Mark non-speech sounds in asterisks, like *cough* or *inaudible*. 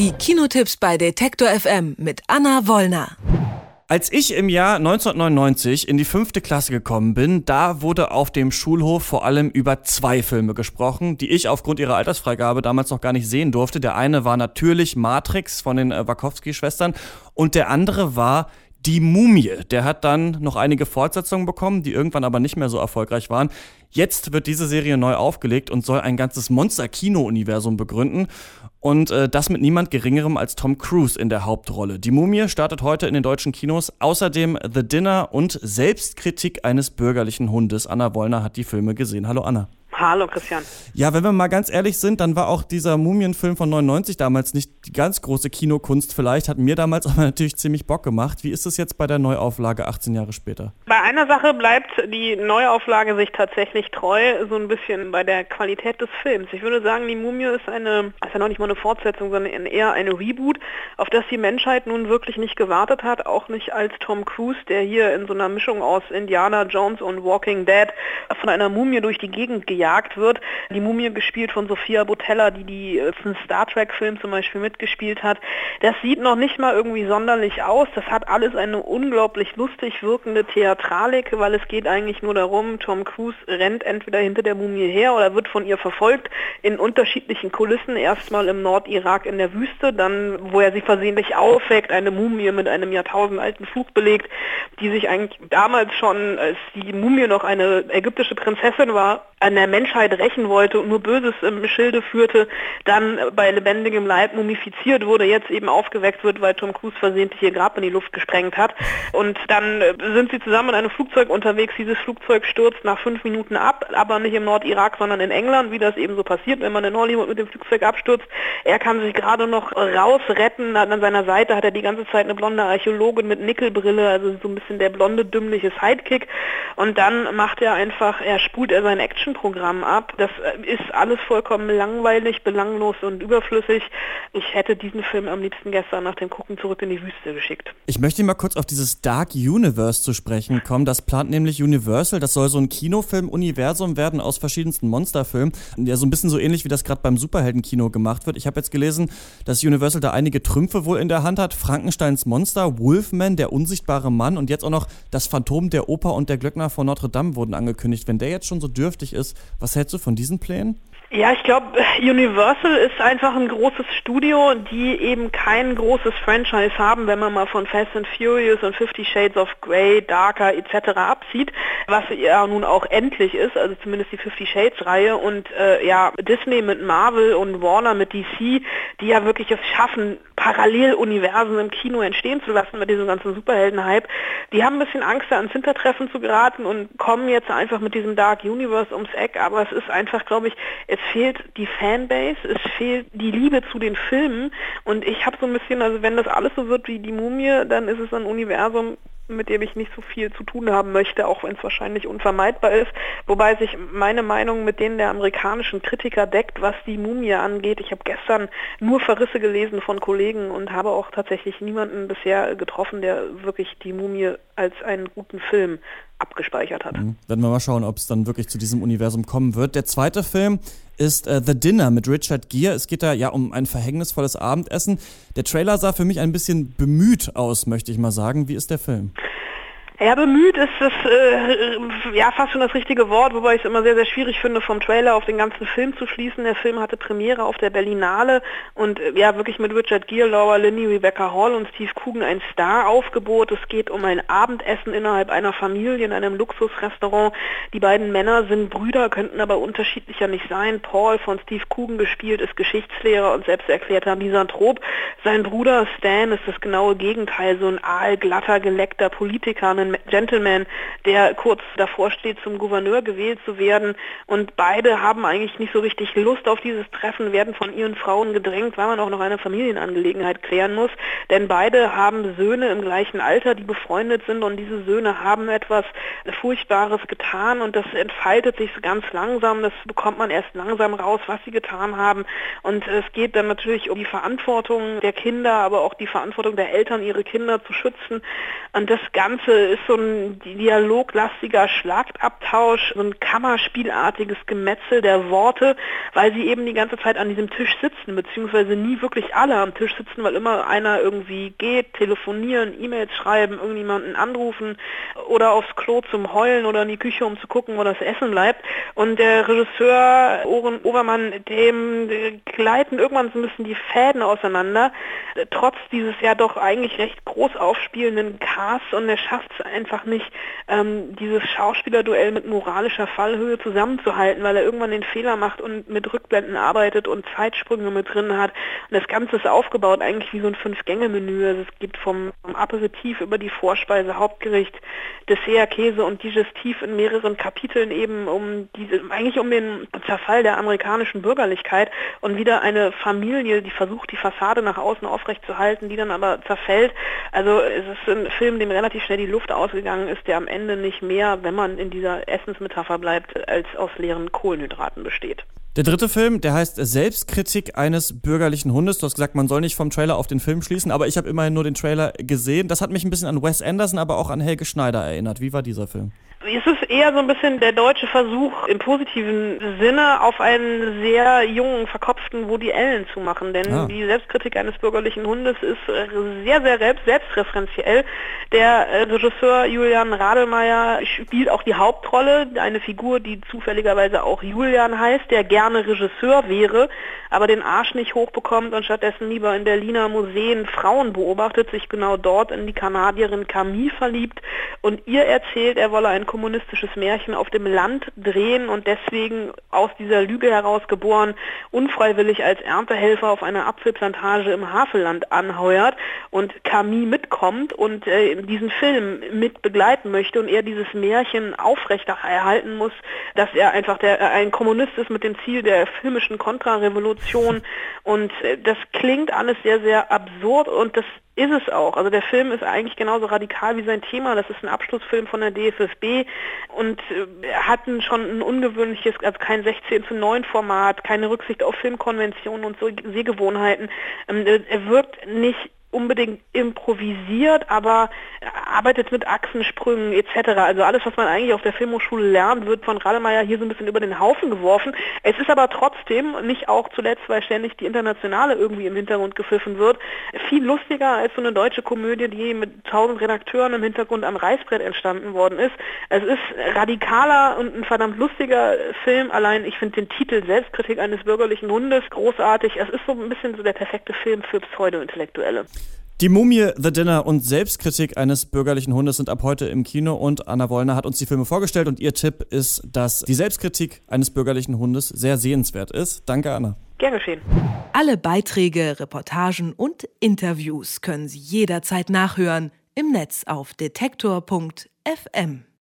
Die Kinotipps bei Detektor FM mit Anna Wollner. Als ich im Jahr 1999 in die fünfte Klasse gekommen bin, da wurde auf dem Schulhof vor allem über zwei Filme gesprochen, die ich aufgrund ihrer Altersfreigabe damals noch gar nicht sehen durfte. Der eine war natürlich Matrix von den äh, Wachowski-Schwestern und der andere war die Mumie. Der hat dann noch einige Fortsetzungen bekommen, die irgendwann aber nicht mehr so erfolgreich waren. Jetzt wird diese Serie neu aufgelegt und soll ein ganzes Monster-Kino-Universum begründen. Und äh, das mit niemand Geringerem als Tom Cruise in der Hauptrolle. Die Mumie startet heute in den deutschen Kinos. Außerdem The Dinner und Selbstkritik eines bürgerlichen Hundes. Anna Wollner hat die Filme gesehen. Hallo Anna. Hallo Christian. Ja, wenn wir mal ganz ehrlich sind, dann war auch dieser Mumienfilm von 99 damals nicht die ganz große Kinokunst vielleicht, hat mir damals *laughs* aber natürlich ziemlich Bock gemacht. Wie ist es jetzt bei der Neuauflage 18 Jahre später? Bei einer Sache bleibt die Neuauflage sich tatsächlich treu, so ein bisschen bei der Qualität des Films. Ich würde sagen, die Mumie ist eine, ist ja noch nicht mal eine Fortsetzung, sondern eher eine Reboot, auf das die Menschheit nun wirklich nicht gewartet hat, auch nicht als Tom Cruise, der hier in so einer Mischung aus Indiana Jones und Walking Dead von einer Mumie durch die Gegend gejagt gejagt wird. Die Mumie gespielt von Sophia Botella, die die äh, Star Trek Film zum Beispiel mitgespielt hat. Das sieht noch nicht mal irgendwie sonderlich aus. Das hat alles eine unglaublich lustig wirkende Theatralik, weil es geht eigentlich nur darum, Tom Cruise rennt entweder hinter der Mumie her oder wird von ihr verfolgt in unterschiedlichen Kulissen. Erstmal im Nordirak in der Wüste, dann wo er sie versehentlich aufweckt, eine Mumie mit einem jahrtausendalten Fluch belegt, die sich eigentlich damals schon, als die Mumie noch eine ägyptische Prinzessin war, an der Menschheit rächen wollte und nur Böses im Schilde führte, dann bei lebendigem Leib mumifiziert wurde, jetzt eben aufgeweckt wird, weil Tom Cruise versehentlich ihr Grab in die Luft gesprengt hat. Und dann äh, sind sie zusammen in einem Flugzeug unterwegs. Dieses Flugzeug stürzt nach fünf Minuten ab, aber nicht im Nordirak, sondern in England, wie das eben so passiert, wenn man in Hollywood mit dem Flugzeug abstürzt. Er kann sich gerade noch rausretten. An seiner Seite hat er die ganze Zeit eine blonde Archäologin mit Nickelbrille, also so ein bisschen der blonde, dümmliche Sidekick. Und dann macht er einfach, er spult er sein Actionprogramm ab. Das äh, ist alles vollkommen langweilig, belanglos und überflüssig. Ich hätte diesen Film am liebsten gestern nach dem Gucken zurück in die Wüste geschickt. Ich möchte mal kurz auf dieses Dark Universe zu sprechen kommen. Das plant nämlich Universal. Das soll so ein Kinofilm-Universum werden aus verschiedensten Monsterfilmen. Ja, so ein bisschen so ähnlich, wie das gerade beim Superheldenkino gemacht wird. Ich habe jetzt gelesen, dass Universal da einige Trümpfe wohl in der Hand hat. Frankensteins Monster, Wolfman, der unsichtbare Mann und jetzt auch noch das Phantom der Oper und der Glöckner von Notre Dame wurden angekündigt. Wenn der jetzt schon so dürftig ist, was hältst du von diesen Plänen? Ja, ich glaube, Universal ist einfach ein großes Studio, die eben kein großes Franchise haben, wenn man mal von Fast and Furious und Fifty Shades of Grey, Darker etc. absieht, was ja nun auch endlich ist, also zumindest die Fifty Shades Reihe und äh, ja, Disney mit Marvel und Warner mit DC, die ja wirklich es schaffen, Paralleluniversen im Kino entstehen zu lassen mit diesem ganzen Superhelden-Hype. Die haben ein bisschen Angst, da ans Hintertreffen zu geraten und kommen jetzt einfach mit diesem Dark Universe ums Eck, aber es ist einfach, glaube ich, es fehlt die Fanbase, es fehlt die Liebe zu den Filmen und ich habe so ein bisschen, also wenn das alles so wird wie die Mumie, dann ist es ein Universum, mit dem ich nicht so viel zu tun haben möchte, auch wenn es wahrscheinlich unvermeidbar ist. Wobei sich meine Meinung mit denen der amerikanischen Kritiker deckt, was die Mumie angeht. Ich habe gestern nur Verrisse gelesen von Kollegen und habe auch tatsächlich niemanden bisher getroffen, der wirklich die Mumie als einen guten Film abgespeichert hat. Mhm. Werden wir mal schauen, ob es dann wirklich zu diesem Universum kommen wird. Der zweite Film ist äh, The Dinner mit Richard Gere. Es geht da ja um ein verhängnisvolles Abendessen. Der Trailer sah für mich ein bisschen bemüht aus, möchte ich mal sagen. Wie ist der Film? Ja, bemüht ist das äh, ja fast schon das richtige Wort, wobei ich es immer sehr, sehr schwierig finde, vom Trailer auf den ganzen Film zu schließen. Der Film hatte Premiere auf der Berlinale und äh, ja wirklich mit Richard Gere, Laura Linney, Rebecca Hall und Steve Coogan ein Star-Aufgebot. Es geht um ein Abendessen innerhalb einer Familie in einem Luxusrestaurant. Die beiden Männer sind Brüder, könnten aber unterschiedlicher nicht sein. Paul von Steve Coogan gespielt ist Geschichtslehrer und selbst erklärter Misanthrop. Sein Bruder Stan ist das genaue Gegenteil, so ein aalglatter, geleckter Politiker, ein Gentleman, der kurz davor steht, zum Gouverneur gewählt zu werden. Und beide haben eigentlich nicht so richtig Lust auf dieses Treffen, werden von ihren Frauen gedrängt, weil man auch noch eine Familienangelegenheit klären muss. Denn beide haben Söhne im gleichen Alter, die befreundet sind und diese Söhne haben etwas Furchtbares getan und das entfaltet sich ganz langsam. Das bekommt man erst langsam raus, was sie getan haben. Und es geht dann natürlich um die Verantwortung der Kinder, aber auch die Verantwortung der Eltern, ihre Kinder zu schützen. Und das Ganze ist ist so ein dialoglastiger Schlagabtausch, so ein Kammerspielartiges Gemetzel der Worte, weil sie eben die ganze Zeit an diesem Tisch sitzen, beziehungsweise nie wirklich alle am Tisch sitzen, weil immer einer irgendwie geht, telefonieren, E-Mails schreiben, irgendjemanden anrufen oder aufs Klo zum Heulen oder in die Küche, um zu gucken, wo das Essen bleibt. Und der Regisseur Oren Obermann, dem gleiten irgendwann so ein bisschen die Fäden auseinander, trotz dieses ja doch eigentlich recht groß aufspielenden Casts und er schafft es einfach nicht, ähm, dieses Schauspielerduell mit moralischer Fallhöhe zusammenzuhalten, weil er irgendwann den Fehler macht und mit Rückblenden arbeitet und Zeitsprünge mit drin hat. Und das Ganze ist aufgebaut eigentlich wie so ein Fünf-Gänge-Menü. Also es geht vom Aperitif über die Vorspeise, Hauptgericht, Dessert, Käse und Digestiv in mehreren Kapiteln eben um diese, eigentlich um den Zerfall der amerikanischen Bürgerlichkeit und wieder eine Familie, die versucht, die Fassade nach außen aufrechtzuerhalten, die dann aber zerfällt. Also es ist ein Film, dem relativ schnell die Luft ausgegangen ist, der am Ende nicht mehr, wenn man in dieser Essensmetapher bleibt, als aus leeren Kohlenhydraten besteht. Der dritte Film, der heißt Selbstkritik eines bürgerlichen Hundes. Du hast gesagt, man soll nicht vom Trailer auf den Film schließen, aber ich habe immerhin nur den Trailer gesehen. Das hat mich ein bisschen an Wes Anderson, aber auch an Helge Schneider erinnert. Wie war dieser Film? Es ist eher so ein bisschen der deutsche Versuch im positiven Sinne auf einen sehr jungen, verkopften Woody Allen zu machen. Denn ah. die Selbstkritik eines bürgerlichen Hundes ist sehr, sehr selbst, selbstreferenziell. Der äh, Regisseur Julian Radelmeier spielt auch die Hauptrolle, eine Figur, die zufälligerweise auch Julian heißt, der gerne Regisseur wäre, aber den Arsch nicht hochbekommt und stattdessen lieber in Berliner Museen Frauen beobachtet, sich genau dort in die Kanadierin Camille verliebt und ihr erzählt, er wolle ein kommunistisches Märchen auf dem Land drehen und deswegen aus dieser Lüge heraus geboren, unfreiwillig als Erntehelfer auf einer Apfelplantage im Havelland anheuert und Camille mitkommt und äh, diesen Film mit begleiten möchte und er dieses Märchen aufrechterhalten muss, dass er einfach der, äh, ein Kommunist ist mit dem Ziel der filmischen Kontrarevolution und äh, das klingt alles sehr, sehr absurd und das ist es auch. Also der Film ist eigentlich genauso radikal wie sein Thema. Das ist ein Abschlussfilm von der DFSB und äh, hatten schon ein ungewöhnliches, also kein 16 zu 9 Format, keine Rücksicht auf Filmkonventionen und so Sehgewohnheiten. Ähm, er wirkt nicht unbedingt improvisiert, aber arbeitet mit Achsensprüngen etc. Also alles, was man eigentlich auf der Filmhochschule lernt, wird von Rademacher hier so ein bisschen über den Haufen geworfen. Es ist aber trotzdem, nicht auch zuletzt, weil ständig die Internationale irgendwie im Hintergrund gepfiffen wird, viel lustiger als so eine deutsche Komödie, die mit tausend Redakteuren im Hintergrund am Reißbrett entstanden worden ist. Es ist radikaler und ein verdammt lustiger Film. Allein ich finde den Titel Selbstkritik eines bürgerlichen Hundes großartig. Es ist so ein bisschen so der perfekte Film für Pseudo-Intellektuelle. Die Mumie, The Dinner und Selbstkritik eines bürgerlichen Hundes sind ab heute im Kino und Anna Wollner hat uns die Filme vorgestellt und ihr Tipp ist, dass die Selbstkritik eines bürgerlichen Hundes sehr sehenswert ist. Danke, Anna. Gern geschehen. Alle Beiträge, Reportagen und Interviews können Sie jederzeit nachhören im Netz auf detektor.fm.